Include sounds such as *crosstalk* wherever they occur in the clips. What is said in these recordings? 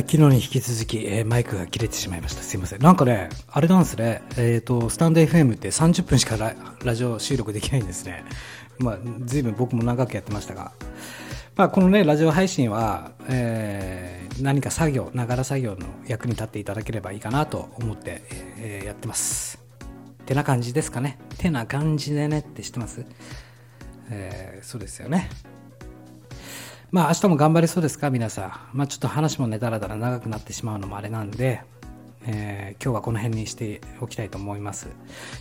昨日に引き続き、えー、マイクが切れてしまいました。すいません。なんかね、あれなんですね。えっ、ー、と、スタンド FM って30分しかラジオ収録できないんですね。まあ、随分僕も長くやってましたが。まあ、このね、ラジオ配信は、えー、何か作業、ながら作業の役に立っていただければいいかなと思って、えー、やってます。てな感じですかね。てな感じでねって知ってます？えー、そうですよね。まあ明日も頑張れそうですか？皆さん。まあちょっと話もねだらだら長くなってしまうのもあれなんで、えー、今日はこの辺にしておきたいと思います。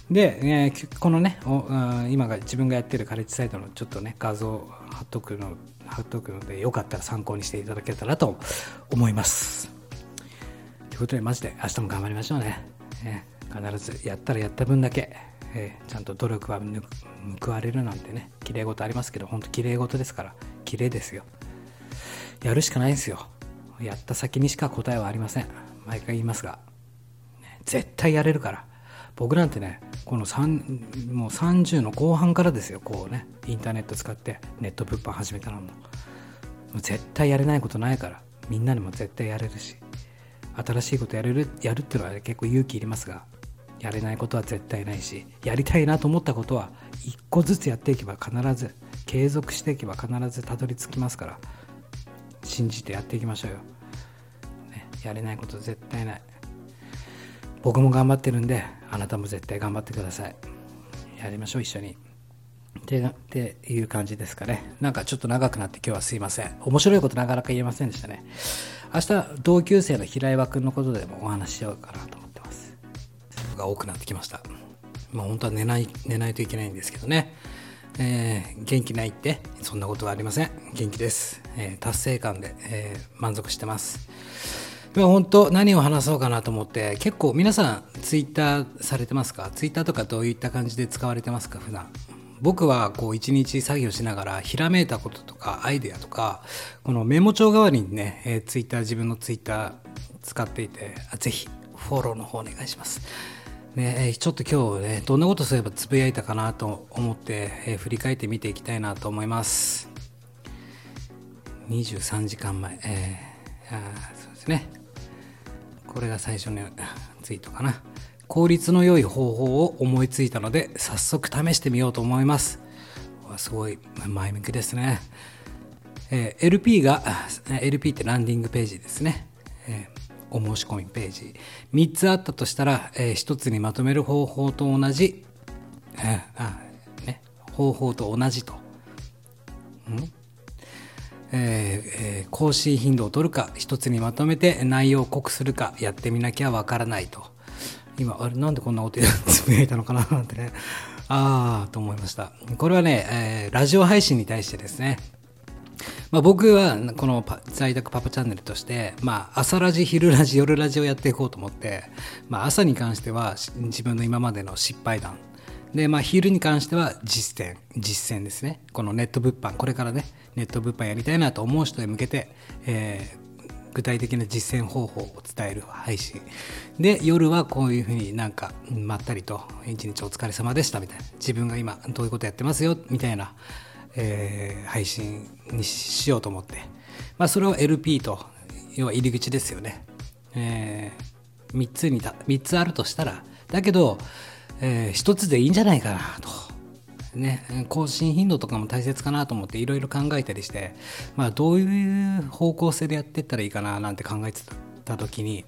で、えー、このね、今が自分がやってるカレッジサイトのちょっとね、画像貼っとくの、貼っとくので、よかったら参考にしていただけたらと思います。ということで、マジで明日も頑張りましょうね。えー、必ずやったらやった分だけ、え、ちゃんと努力は報われるなんてね、綺麗事ありますけど、本当綺麗事ですから、綺麗ですよ。やるしかないんですよ。やった先にしか答えはありません。毎回言いますが。絶対やれるから。僕なんてね、この3もう30の後半からですよ、こうね、インターネット使ってネット物販始めたのも。もう絶対やれないことないから、みんなにも絶対やれるし、新しいことやれる、やるっていうのは、結構勇気いりますが、やれないことは絶対ないし、やりたいなと思ったことは、一個ずつやっていけば必ず、継続していけば必ずたどり着きますから、信じてやっていきましょうよ、ね、やれないこと絶対ない。僕も頑張ってるんであなたも絶対頑張ってください。やりましょう一緒に。ってっていう感じですかね。なんかちょっと長くなって今日はすいません。面白いことなかなか言えませんでしたね。明日同級生の平岩君のことでもお話ししようかなと思ってます。が多くなってきました。まあ本当は寝ない寝ないといけないんですけどね。えー、元気ないってそんなことはありません。元気です、えー、達成感で、えー、満足してます。今本当何を話そうかなと思って結構皆さんツイッターされてますか？ツイッターとかどういった感じで使われてますか？普段。僕はこう一日作業しながらひらめいたこととかアイデアとかこのメモ帳代わりにね、えー、ツイッター自分のツイッター使っていてぜひフォローの方お願いします。ね、ちょっと今日ね、どんなことすればつぶやいたかなと思って、えー、振り返って見ていきたいなと思います。23時間前、えー、あそうですね。これが最初のツイートかな。効率の良い方法を思いついたので、早速試してみようと思います。すごい前向きですね。えー、LP が、LP ってランディングページですね。えーお申し込みページ3つあったとしたら、えー、1つにまとめる方法と同じ、えーあね、方法と同じと、うん？えー、更新頻度を取るか1つにまとめて内容を濃くするかやってみなきゃわからないと。今あれなんでこんなことつぶやいたのかな？なんてね。ああと思いました。これはね、えー、ラジオ配信に対してですね。まあ、僕はこの在宅パパチャンネルとして、まあ、朝ラジ昼ラジ夜ラジをやっていこうと思って、まあ、朝に関しては自分の今までの失敗談。で、まあ、昼に関しては実践実践ですね。このネット物販これからね。ネット物販やりたいなと思う人へ向けて、えー、具体的な実践方法を伝える配信。で夜はこういうふうになんかまったりと一日お疲れ様でしたみたいな。自分が今どういうことやってますよみたいなえー、配信にしようと思って、まあ、それを LP と要は入り口ですよね、えー、3つにた3つあるとしたらだけど、えー、1つでいいんじゃないかなと。ね、更新頻度とかも大切かなと思っていろいろ考えたりして、まあ、どういう方向性でやっていったらいいかななんて考えてた時に、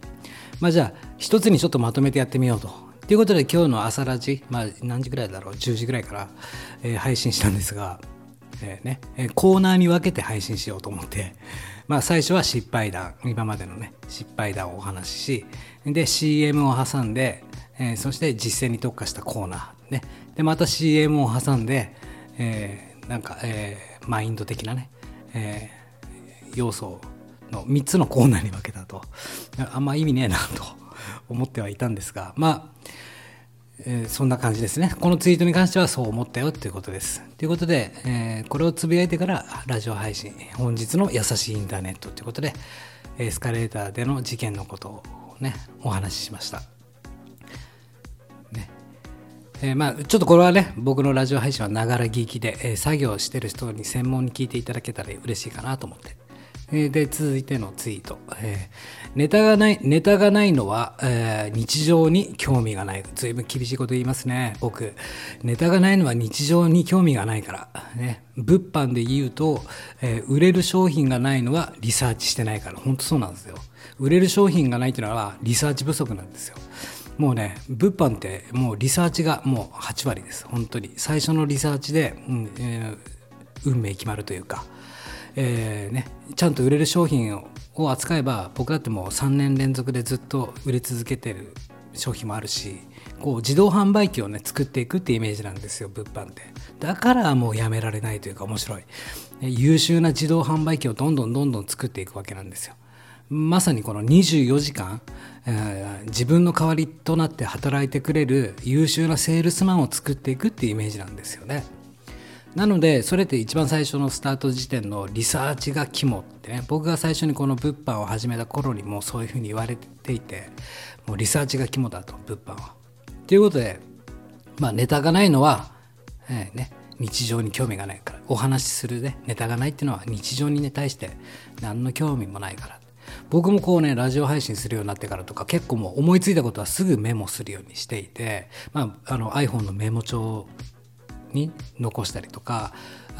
まあ、じゃあ一つにちょっとまとめてやってみようと。ということで今日の朝ラジ、まあ、何時ぐらいだろう？10時ぐらいから、えー、配信したんですが、えー、ね、えコーナーに分けて配信しようと思って、まあ、最初は失敗談今までのね失敗談をお話ししで CM を挟んで、えー、そして実践に特化したコーナー、ね、でまた CM を挟んで、えー、なんか、えー、マインド的なね、えー、要素の3つのコーナーに分けたとあんま意味ねえなと *laughs* 思ってはいたんですがまあえー、そんな感じですね。このツイートに関してはそう思ったよということです。ということで、えー、これをつぶやいてからラジオ配信、本日の優しいインターネットということで、エスカレーターでの事件のことをね、お話ししました。えー、まあ、ちょっとこれはね、僕のラジオ配信はながら聞きで、え作業してる人に専門に聞いていただけたら嬉しいかなと思って、えーで、続いてのツイート。えネタがない、ネタがないのは、え日常に興味がない。ずいぶん厳しいこと言いますね、僕。ネタがないのは日常に興味がないから。ね。物販で言うと、え売れる商品がないのはリサーチしてないから。本当そうなんですよ。売れる商品がないっていうのはリサーチ不足なんですよ。もうね、物販ってもうリサーチがもう8割です。本当に。最初のリサーチで、うんえー運命決まるというか。えーね、ちゃんと売れる商品をを扱えば僕だってもう3年連続でずっと売れ続けてる商品もあるしこう自動販売機をね作っていくってイメージなんですよ物販ってだからもうやめられないというか面白い優秀な自動販売機をどんどんどんどん作っていくわけなんですよまさにこの24時間、え自分の代わりとなって働いてくれる優秀なセールスマンを作っていくっていうイメージなんですよねなのでそれって一番最初のスタート時点のリサーチが肝ってね僕が最初にこの物販を始めた頃にもそういうふうに言われていてもうリサーチが肝だと物販は。ということでまあネタがないのは、えーね、日常に興味がないからお話しするねネタがないっていうのは日常にね対して何の興味もないから僕もこうねラジオ配信するようになってからとか結構もう思いついたことはすぐメモするようにしていて、まあ、あの iPhone のメモ帳に残したりとか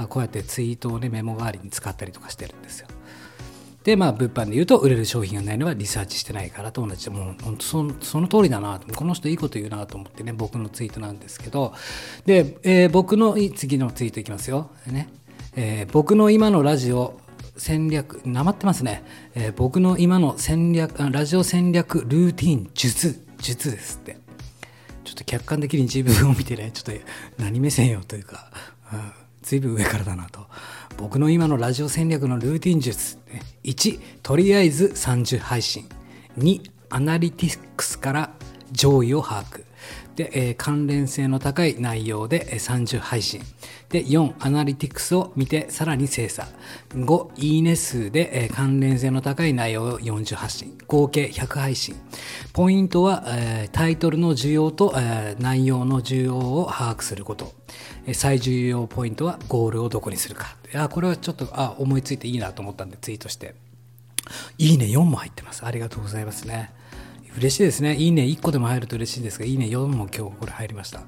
こうやってツイートをねメモ代わりに使ったりとかしてるんですよ。でまあ物販で言うと売れる商品がないのはリサーチしてないからと同じでもう本当そのその通りだなとこの人いいこと言うなと思ってね僕のツイートなんですけどで、えー僕の次のツイートいきますよ。ねえー僕の今のラジオ戦略なまってますね、えー僕の今の戦略ラジオ戦略ルーティン術術ですってちょっと客観的に自分を見てね、ちょっと何目線よというか、うん、ずいぶん上からだなと。僕の今のラジオ戦略のルーティン術。1、とりあえず30配信。2、アナリティクスから上位を把握。で、えー関連性の高い内容で30配信。で、4、アナリティクスを見てさらに精査。5、いいね数で、えー関連性の高い内容を40発信。合計100配信。ポイントは、えータイトルの需要と、えー内容の需要を把握すること。最重要ポイントはゴールをどこにするか。いや、これはちょっと、あ、思いついていいなと思ったんでツイートして。いいね4も入ってます。ありがとうございますね。嬉しいですね。いいね1個でも入ると嬉しいですが、いいね4も今日これ入りました。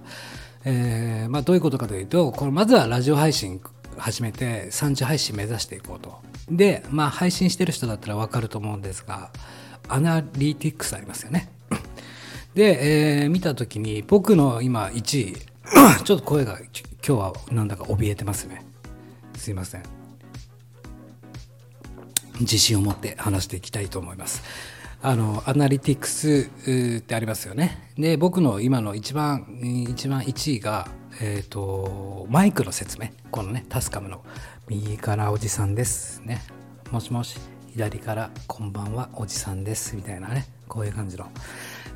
えーまあ、どういうことかというと、これまずはラジオ配信始めて30配信目指していこうと。で、まあ、配信してる人だったらわかると思うんですが、アナリティクスありますよね。で、えー見たときに僕の今1位、*coughs* ちょっと声が今日はなんだか怯えてますね。すいません。自信を持って話していきたいと思います。あのアナリティクスってありますよね。で僕の今の一番一番1位が、えー、とマイクの説明。このねタスカムの。右からおじさんですね。もしもし左からこんばんはおじさんです。みたいなね。こういう感じの、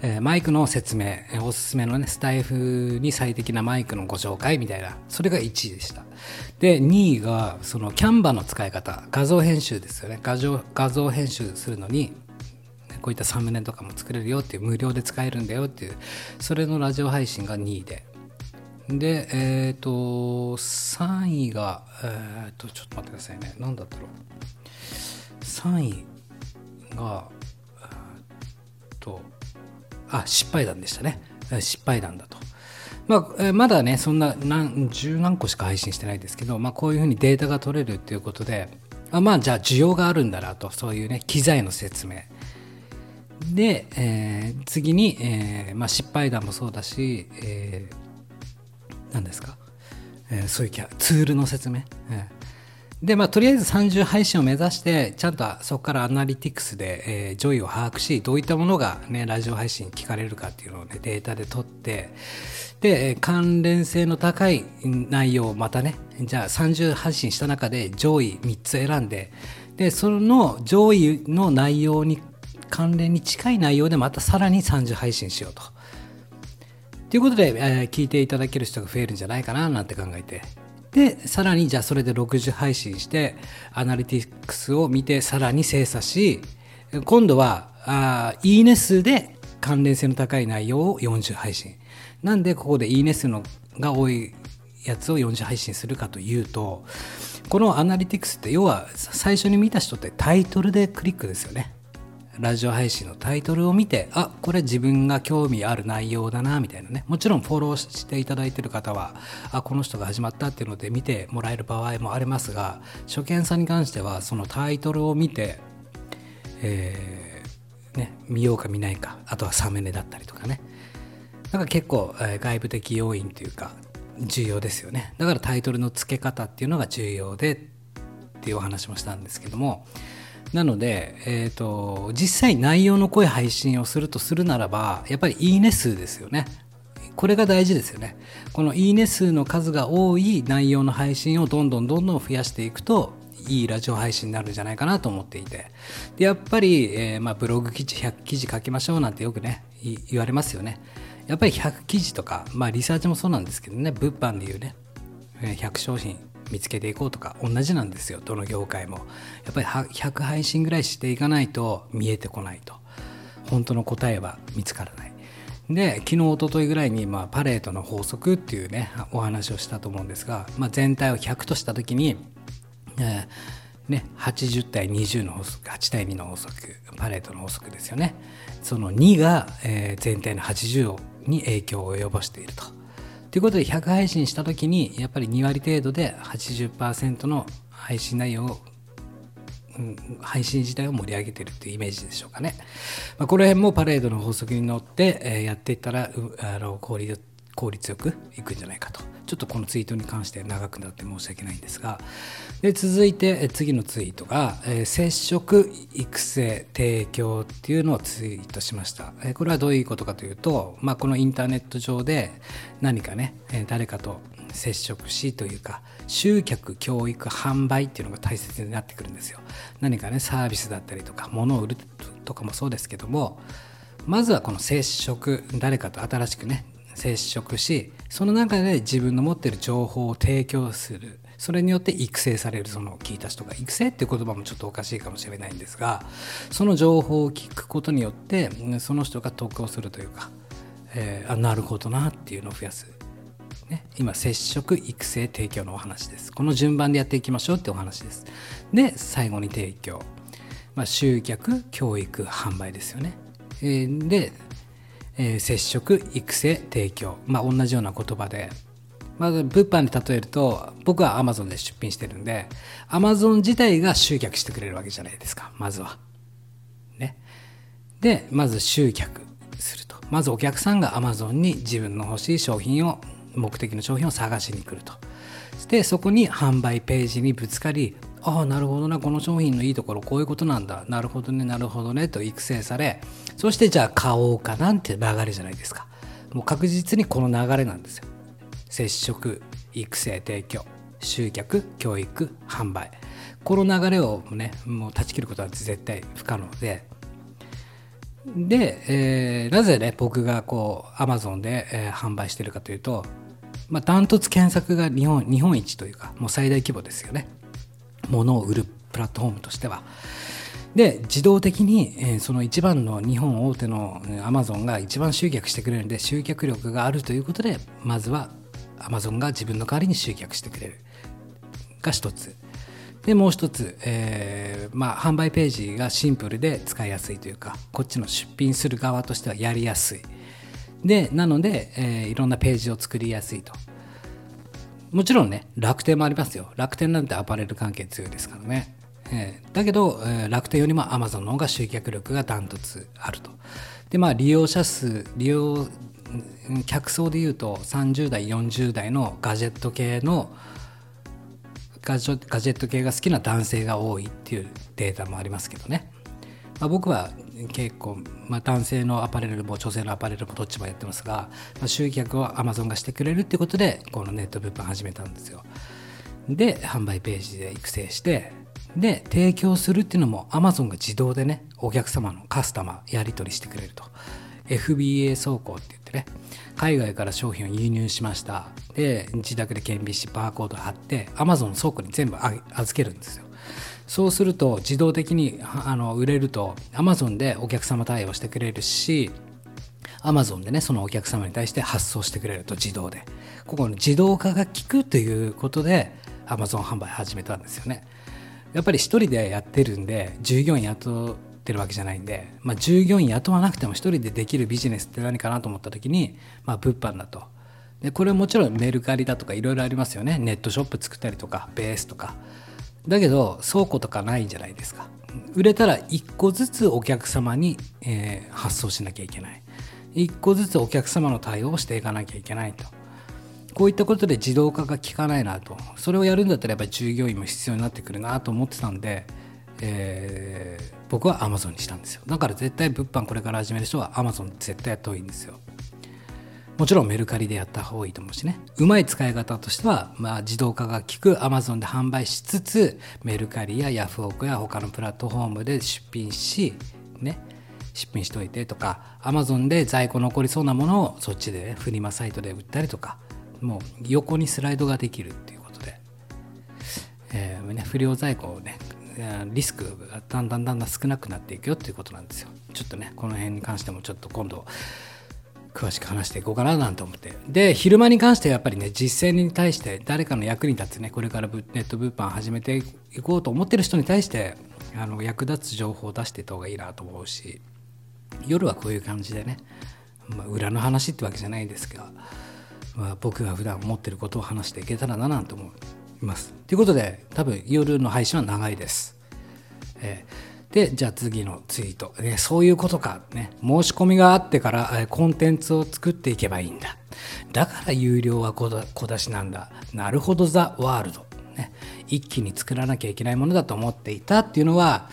えーマイクの説明。おすすめのねスタイフに最適なマイクのご紹介。みたいな。それが1位でした。で2位がそのキャンバの使い方。画像編集ですよね。画像画像編集するのにこういったサムネとかも作れるよっていう無料で使えるんだよっていうそれのラジオ配信が2位で。でえっ、と3位がえっ、とちょっと待ってくださいね。何だったろう。3位がえっとあ失敗談でしたね。失敗談だと。まあ、まだねそんな何十何個しか配信してないですけど、まあ、こういうふうにデータが取れるっていうことであまあじゃあ需要があるんだなと。そういうね機材の説明。で、えー次に、えーまあ、失敗談もそうだし、えー何ですか、えーそういうキャツールの説明、えー。でまあとりあえず30配信を目指してちゃんとそこからアナリティクスで、えー上位を把握しどういったものが、ね、ラジオ配信聞かれるかっていうのを、ね、データで取ってで関連性の高い内容をまたねじゃあ30配信した中で上位3つ選んででその上位の内容に関連に近い内容でまたさらに30配信しようと。ということで、えー聞いていただける人が増えるんじゃないかななんて考えて。で、さらにじゃあそれで60配信して、アナリティクスを見てさらに精査し、今度は、あいいね数で関連性の高い内容を40配信。なんでここでいいね数のが多いやつを4次配信するかというとこのアナリティクスって要は最初に見た人ってタイトルでクリックですよねラジオ配信のタイトルを見てあこれ自分が興味ある内容だなみたいなね。もちろんフォローしていただいてる方はあこの人が始まったっていうので見てもらえる場合もありますが初見さんに関してはそのタイトルを見て、えーね、見ようか見ないかあとはサムネだったりとかね。なんか結構、えー、外部的要因というか重要ですよね。だからタイトルの付け方っていうのが重要でっていうお話もしたんですけどもなので、えーと、実際内容の濃い配信をするとするならばやっぱりいいね数ですよね。これが大事ですよね。このいいね数の数が多い内容の配信をどんどんどんどん増やしていくといいラジオ配信になるんじゃないかなと思っていて。でやっぱり、えー、まあ、ブログ記事100記事書きましょうなんてよくね言われますよね。やっぱり100記事とか、まあ、リサーチもそうなんですけどね。物販でいうね。100商品。見つけていこうとか同じなんですよ。どの業界も。やっぱり100配信ぐらいしていかないと見えてこないと。本当の答えは見つからない。で昨日一昨日ぐらいに、まあ、パレードの法則っていうねお話をしたと思うんですが、まあ、全体を100とした時に、えーね、80対20の法則8対2の法則パレードの法則ですよね。その2が、えー、全体の80に影響を及ぼしていると。ということで100配信した時にやっぱり2割程度で80%の配信内容を、配信自体を盛り上げてるっていうイメージでしょうかね。まあ、この辺もパレードの法則に乗って、え、やっていったらあの効率効率よくいくんじゃないかと。ちょっとこのツイートに関して長くなって申し訳ないんですがで続いて次のツイートが、えー、接触育成提供っていうのをツイートしました、えー、これはどういうことかというと、まあ、このインターネット上で何かね、えー、誰かと接触しというか集客教育販売っていうのが大切になってくるんですよ何かねサービスだったりとか物を売るとかもそうですけどもまずはこの接触誰かと新しくね接触しその中で自分の持ってる情報を提供する。それによって育成される。その聞いた人が。育成っていう言葉もちょっとおかしいかもしれないんですがその情報を聞くことによってその人が得をするというか、えー、あなるほどなっていうのを増やす、ね、今接触育成提供のお話です。この順番でやっていきましょうってお話です。で最後に提供、まあ、集客教育販売ですよね、えー、でえー、接触育成提供まあ同じような言葉でまず物販で例えると僕は Amazon で出品してるんで Amazon 自体が集客してくれるわけじゃないですかまずは。ね。でまず集客するとまずお客さんが Amazon に自分の欲しい商品を目的の商品を探しに来ると。でそこに販売ページにぶつかりああなるほどな。この商品のいいところこういうことなんだ。なるほどね。なるほどね。と育成されそしてじゃあ買おうかなんて流れじゃないですか。もう確実にこの流れなんですよ。接触育成提供集客教育販売。この流れをねもう断ち切ることは絶対不可能で。で、えー、なぜね僕がこうアマゾンで、えー、販売してるかというとまあ、ダントツ検索が日本日本一というかもう最大規模ですよね。物を売るプラットフォームとしては。で自動的に、えー、その一番の日本大手のアマゾンが一番集客してくれるんで集客力があるということでまずはアマゾンが自分の代わりに集客してくれる。が一つ。でもう一つ、えー、まあ、販売ページがシンプルで使いやすいというかこっちの出品する側としてはやりやすい。でなので、えー、いろんなページを作りやすいと。もちろんね楽天もありますよ。楽天なんてアパレル関係強いですからね、えー、だけど、えー、楽天よりもアマゾンの方が集客力がダントツあると。でまあ利用者数利用客層でいうと30代40代のガジェット系のガジェット系が好きな男性が多いっていうデータもありますけどね、まあ、僕は結構、まあ、男性のアパレルも女性のアパレルもどっちもやってますが、まあ、集客をアマゾンがしてくれるっていうことでこのネット物販始めたんですよ。で販売ページで育成してで提供するっていうのもアマゾンが自動でねお客様のカスタマーやり取りしてくれると。FBA 倉庫って言ってね海外から商品を輸入しました。で自宅で顕微しバーコード貼ってアマゾンの倉庫に全部預けるんですよ。そうすると自動的にあの売れると Amazon でお客様対応してくれるし Amazon でねそのお客様に対して発送してくれると自動で。ここの自動化が効くということで Amazon 販売始めたんですよね。やっぱり一人でやってるんで従業員雇ってるわけじゃないんで、まあ、従業員雇わなくても一人でできるビジネスって何かなと思った時に、まあ、物販だと。でこれもちろんメルカリだとかいろいろありますよね。ネットショップ作ったりとかベースとか。だけど倉庫とかないじゃないですか。売れたら1個ずつお客様に、えー、発送しなきゃいけない。1個ずつお客様の対応をしていかなきゃいけないと。こういったことで自動化が効かないなと。それをやるんだったらやっぱり従業員も必要になってくるなと思ってたんで、えー、僕は Amazon にしたんですよ。だから絶対物販これから始める人は Amazon 絶対やった方がいいんですよ。もちろんメルカリでやった方がいいと思うしね。うまい使い方としては、まあ、自動化が効く Amazon で販売しつつメルカリやヤフオクや他のプラットフォームで出品しね出品しといてとか Amazon で在庫残りそうなものをそっちで、ね、フリマサイトで売ったりとかもう横にスライドができるっていうことで、えーね、不良在庫をねリスクがだんだんだんだん少なくなっていくよっていうことなんですよ。ちょっとねこの辺に関してもちょっと今度詳しく話していこうかななんて思ってで昼間に関してはやっぱりね実践に対して誰かの役に立つねこれからネット物販始めていこうと思ってる人に対してあの役立つ情報を出していった方がいいなと思うし夜はこういう感じでね、まあ、裏の話ってわけじゃないですが、まあ、僕が普段思ってることを話していけたらななんて思います。ということで多分夜の配信は長いです。えーで、じゃあ次のツイート。ね、そういうことか。ね、申し込みがあってからコンテンツを作っていけばいいんだ。だから有料は小出しなんだ。なるほど、ザ・ワールド。ね、一気に作らなきゃいけないものだと思っていたっていうのは、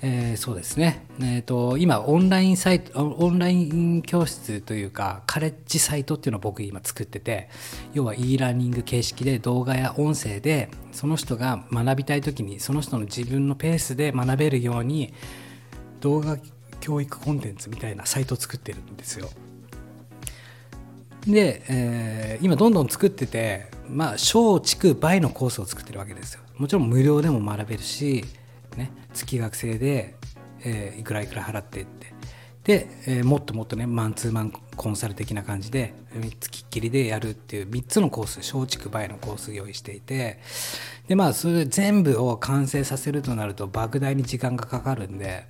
えー、そうですね、えーと、今オンラインサイトオンライン教室というかカレッジサイトっていうのを僕今作ってて要は e ラーニング形式で動画や音声でその人が学びたい時にその人の自分のペースで学べるように動画教育コンテンツみたいなサイトを作ってるんですよ。で、えー、今どんどん作っててまあ小畜倍のコースを作ってるわけですよ。もちろん無料でも学べるし月額制で、えー、いくらいくら払ってって。で、えー、もっともっとねマンツーマンコンサル的な感じで月っきりでやるっていう3つのコース松竹梅のコース用意していて。でまあそれ全部を完成させるとなると莫大に時間がかかるんで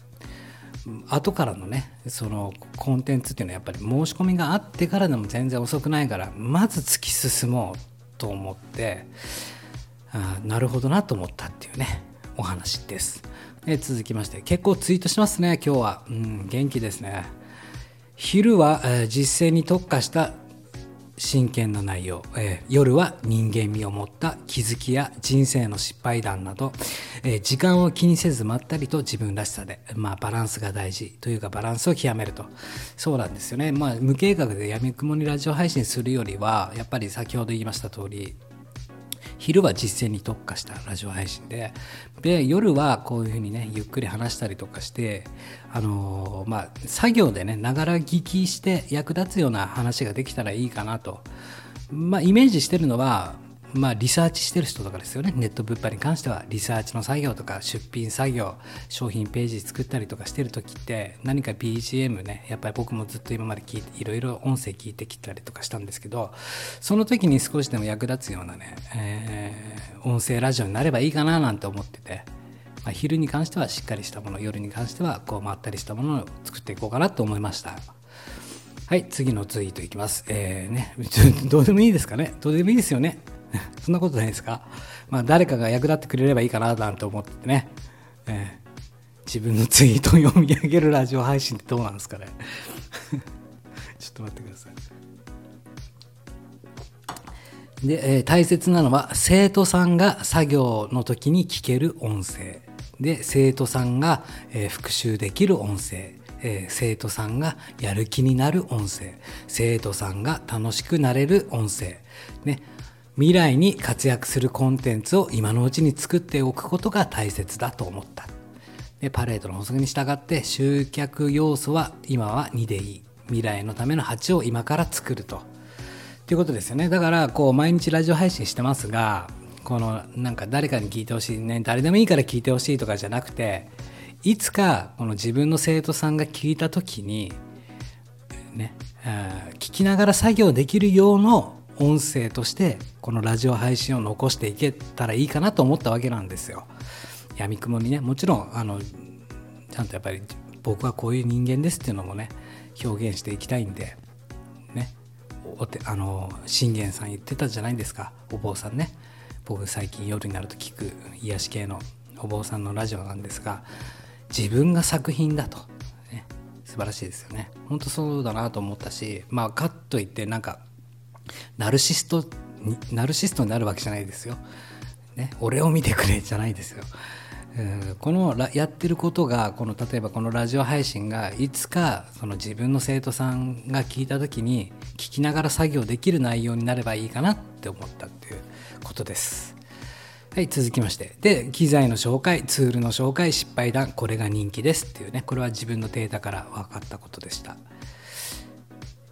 後からのねそのコンテンツっていうのはやっぱり申し込みがあってからでも全然遅くないからまず突き進もうと思ってあなるほどなと思ったっていうね。お話です。え続きまして結構ツイートしますね今日は、うん、元気ですね。昼は、えー、実践に特化した真剣な内容、えー、夜は人間味を持った気づきや人生の失敗談など、えー、時間を気にせずまったりと自分らしさで、まあ、バランスが大事。というかバランスを極めると。そうなんですよね、まあ、無計画でやみくもにラジオ配信するよりはやっぱり先ほど言いました通り昼は実践に特化したラジオ配信でで夜はこういうふうにねゆっくり話したりとかしてあのー、まあ作業でねながら聞きして役立つような話ができたらいいかなと。まあイメージしてるのはまあ、リサーチしてる人とかですよねネット物販に関してはリサーチの作業とか出品作業商品ページ作ったりとかしてる時って何か BGM ねやっぱり僕もずっと今まで聞いていろいろ音声聞いてきたりとかしたんですけどその時に少しでも役立つようなね、えー、音声ラジオになればいいかななんて思ってて。まあ、昼に関してはしっかりしたもの夜に関してはこうまったりしたものを作っていこうかなと思いました。はい、次のツイートいきます。えー、ね、どうでもいいですかねどうでもいいですよね。*laughs* そんなことないですか？まあ誰かが役立ってくれればいいかななんて思ってね、えー、自分のツイートを読み上げるラジオ配信ってどうなんですかね。*laughs* ちょっと待ってください。で、えー、大切なのは生徒さんが作業の時に聞ける音声。で生徒さんが、えー、復習できる音声。えー、生徒さんがやる気になる音声。生徒さんが楽しくなれる音声、ね、未来に活躍するコンテンツを今のうちに作っておくことが大切だと思った。でパレードの法則に従って集客要素は今は2でいい。未来のための鉢を今から作ると。ということですよね。だからこう毎日ラジオ配信してますが、このなんか誰かに聞いてほしいね、誰でもいいから聞いてほしいとかじゃなくて、いつかこの自分の生徒さんが聞いた時に、ね、聞きながら作業できる用の音声としてこのラジオ配信を残していけたらいいかなと思ったわけなんですよ。やみくもにねもちろんあのちゃんとやっぱり僕はこういう人間ですっていうのもね表現していきたいんでね。おてあの信玄さん言ってたじゃないですか。お坊さんね。僕最近夜になると聞く癒し系のお坊さんのラジオなんですが自分が作品だと、ね、素晴らしいですよね。本当そうだなと思ったしまあかっといってなんかナルシストナルシストになるわけじゃないですよ、ね、俺を見てくれじゃないですよこのやってることがこの例えばこのラジオ配信がいつかその自分の生徒さんが聞いた時に聞きながら作業できる内容になればいいかなって思ったっていうことです。はい、続きまして。で、機材の紹介、ツールの紹介、失敗談、これが人気ですっていうね、これは自分のデータから分かったことでした。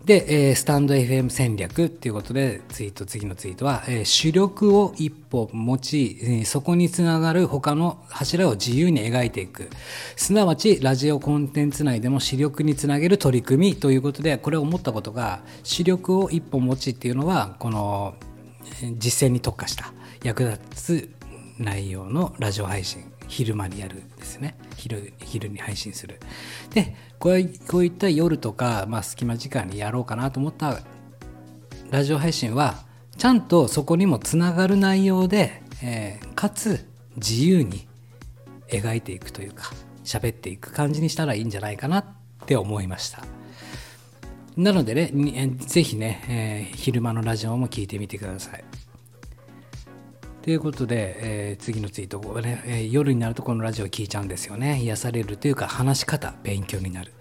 で、えー、スタンド FM 戦略っていうことで、ツイート、次のツイートは、えー、主力を一歩持ち、えー、そこにつながる他の柱を自由に描いていく。すなわち、ラジオコンテンツ内でも主力につなげる取り組みということで、これを思ったことが、主力を一歩持ちっていうのは、この、実践に特化した役立つ内容のラジオ配信。昼間にやるですね。昼昼に配信する。でこうこういった夜とか、まあ、隙間時間にやろうかなと思ったラジオ配信はちゃんとそこにもつながる内容で、えー、かつ自由に描いていくというか喋っていく感じにしたらいいんじゃないかなって思いました。なのでねぜひね、えー、昼間のラジオも聞いてみてください。ということで、えー、次のツイート、ねえー、夜になるとこのラジオ聞いちゃうんですよね。癒されるというか話し方、勉強になる。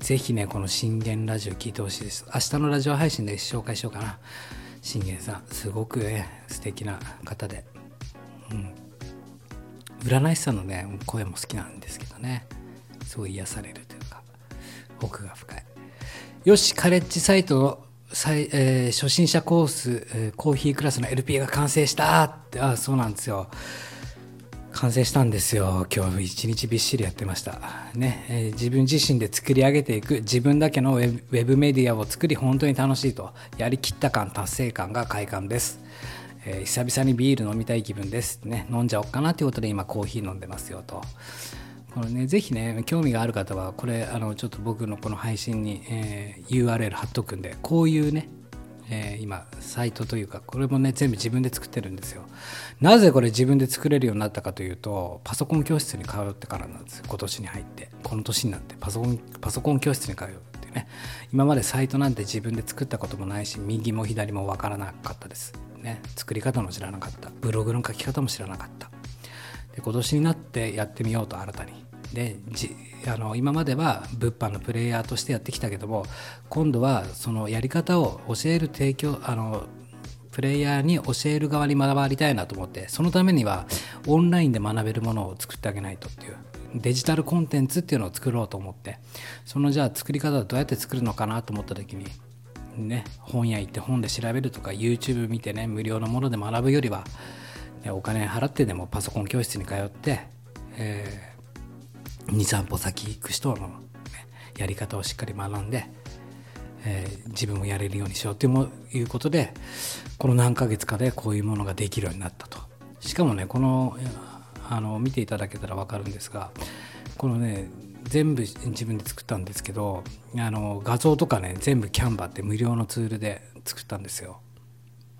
ぜひね、この信玄ラジオ聞いてほしいです。明日のラジオ配信で紹介しようかな。信玄さん、すごくね、素敵な方で。うん。占い師さんのね、声も好きなんですけどね。すごい癒されるというか、奥が深い。よし、カレッジサイトの最、えー、初心者コース、コーヒークラスの LP が完成した。ってあそうなんですよ。完成したんですよ。今日一日びっしりやってました。ね、えー、自分自身で作り上げていく。自分だけのウェブメディアを作り本当に楽しいと。やりきった感達成感が快感です、えー、久々にビール飲みたい気分です。ね。飲んじゃおっかなということで今コーヒー飲んでますよと。これね、ぜひね、興味がある方は、これ、あの、ちょっと僕のこの配信に、えー、URL 貼っとくんで、こういうね、えー、今、サイトというか、これもね、全部自分で作ってるんですよ。なぜこれ自分で作れるようになったかというと、パソコン教室に通ってからなんです。今年に入って。この年になってパソコン、パソコン教室に通うってね。今までサイトなんて自分で作ったこともないし、右も左もわからなかったです。ね。作り方も知らなかった。ブログの書き方も知らなかった。で今年になってやってみようと新たにであの今までは物販のプレイヤーとしてやってきたけども今度はそのやり方を教える提供あのプレイヤーに教える側に学ばりたいなと思ってそのためにはオンラインで学べるものを作ってあげないとっていうデジタルコンテンツっていうのを作ろうと思ってそのじゃあ作り方はどうやって作るのかなと思った時にね本屋行って本で調べるとか YouTube 見てね無料のもので学ぶよりは、ね、お金払ってでもパソコン教室に通って、えー23歩先行く人の、ね、やり方をしっかり学んで、えー、自分もやれるようにしようということでこの何ヶ月かでこういうものができるようになったと。しかもねこのあの見ていただけたら分かるんですがこのね全部自分で作ったんですけどあの画像とかね全部キャンバって無料のツールで作ったんですよ。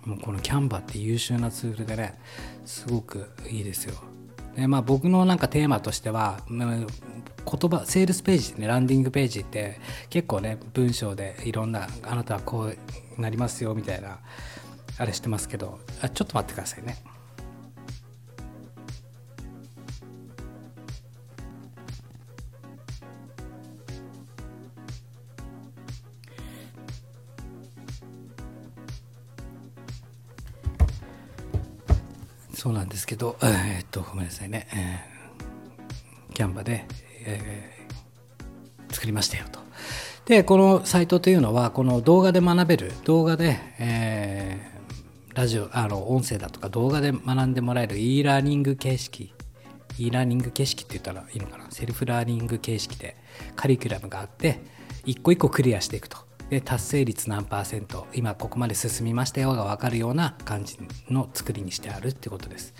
もうこのキャンバって優秀なツールでねすごくいいですよ。でまあ、僕のなんかテーマとしては言葉セールスページねランディングページって結構ね文章でいろんなあなたはこうなりますよみたいなあれしてますけどあちょっと待ってくださいね。そうなんですけど、え、っと、ごめんなさいね、えー、 Canva で、えー、作りましたよと。で、このサイトというのは、この動画で学べる、動画で、えー、ラジオ、あの、音声だとか動画で学んでもらえる e ラーニング形式、e ラーニング形式って言ったらいいのかな、セルフラーニング形式でカリキュラムがあって、一個一個クリアしていくと。で達成率何パーセント今ここまで進みましたよが分かるような感じの作りにしてあるってことです。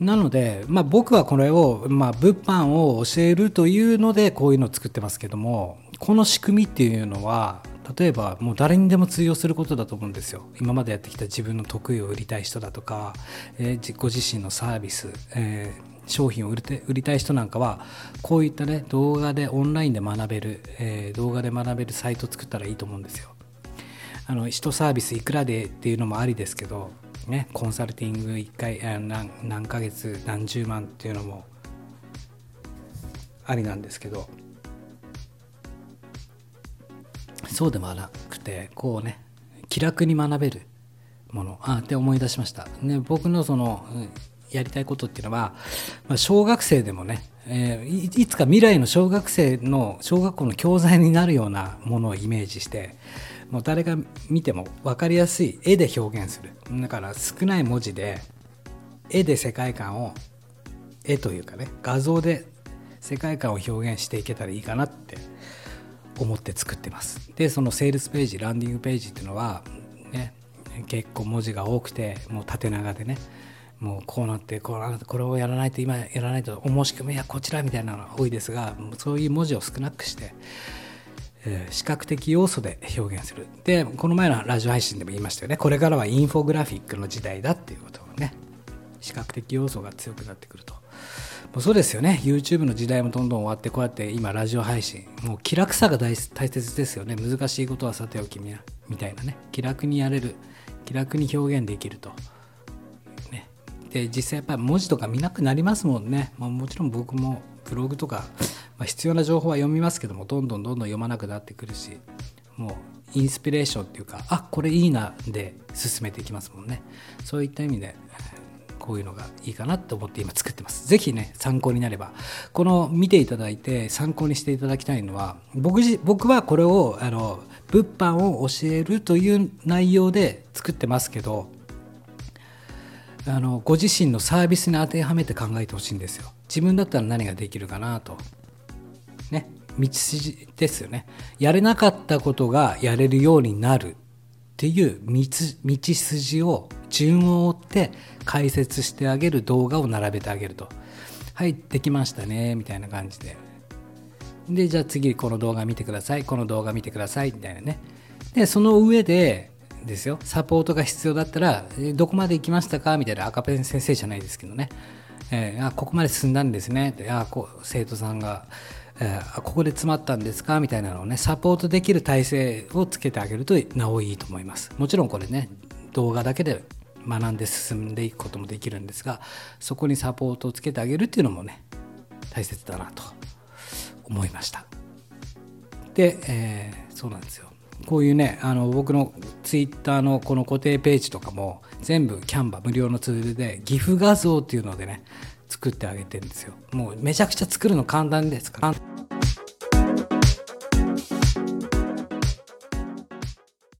なので、まあ、僕はこれを、まあ、物販を教えるというのでこういうのを作ってますけどもこの仕組みっていうのは例えばもう誰にでも通用することだと思うんですよ。今までやってきた自分の得意を売りたい人だとか、えー、ご自身のサービス、えー、商品を売り売りたい人なんかはこういったね動画でオンラインで学べる、えー、動画で学べるサイトを作ったらいいと思うんですよ。あの1サービスいくらでっていうのもありですけどねコンサルティング1回何何ヶ月何十万っていうのもありなんですけど。そうでもなくてこうね気楽に学べるもの。あって思い出しました、ね、僕のそのやりたいことっていうのは、まあ、小学生でもね、えー、いつか未来の小学生の小学校の教材になるようなものをイメージしてもう誰が見ても分かりやすい絵で表現する。だから少ない文字で絵で世界観を絵というかね画像で世界観を表現していけたらいいかなって思って作ってます。でそのセールスページランディングページっていうのはね結構文字が多くてもう縦長でねもうこうなってこうなってこれをやらないと今やらないとお申し込みはこちらみたいなのが多いですがそういう文字を少なくして、えー、視覚的要素で表現する。でこの前のラジオ配信でも言いましたよね。これからはインフォグラフィックの時代だっていうことをね視覚的要素が強くなってくると。もうそうですよね。YouTube の時代もどんどん終わってこうやって今ラジオ配信もう気楽さが大切ですよね。難しいことはさておきみたいなね。気楽にやれる気楽に表現できると。で実際やっぱり文字とか見なくなりますもんね、まあ、もちろん僕もブログとか、まあ、必要な情報は読みますけどもどんどんどんどん読まなくなってくるしもうインスピレーションっていうかあこれいいなで進めていきますもんねそういった意味でこういうのがいいかなと思って今作ってます。是非ね、参考になれば。この見ていただいて参考にしていただきたいのは、僕僕はこれを、あの、物販を教えるという内容で作ってますけど、あのご自身のサービスに当てはめて考えてほしいんですよ。自分だったら何ができるかなと。ね、道筋ですよね。やれなかったことがやれるようになるっていう道筋を順を追って解説してあげる動画を並べてあげると。はい、できましたね、みたいな感じで。で、じゃあ次この動画見てください、この動画見てください、みたいなね。で、その上で、ですよ、サポートが必要だったら、どこまで行きましたか？みたいな赤ペン先生じゃないですけどね。えー、あここまで進んだんですね。あこ生徒さんがえー、ここで詰まったんですか？みたいなのをねサポートできる体制をつけてあげるとなおいいと思います。もちろんこれね動画だけで学んで進んでいくこともできるんですがそこにサポートをつけてあげるっていうのもね大切だなと思いました。で、えー、そうなんですよ。こういうねあの僕のツイッターのこの固定ページとかも全部キャンバ無料のツールで岐阜画像っていうのでね作ってあげてるんですよ。もうめちゃくちゃ作るの簡単ですから。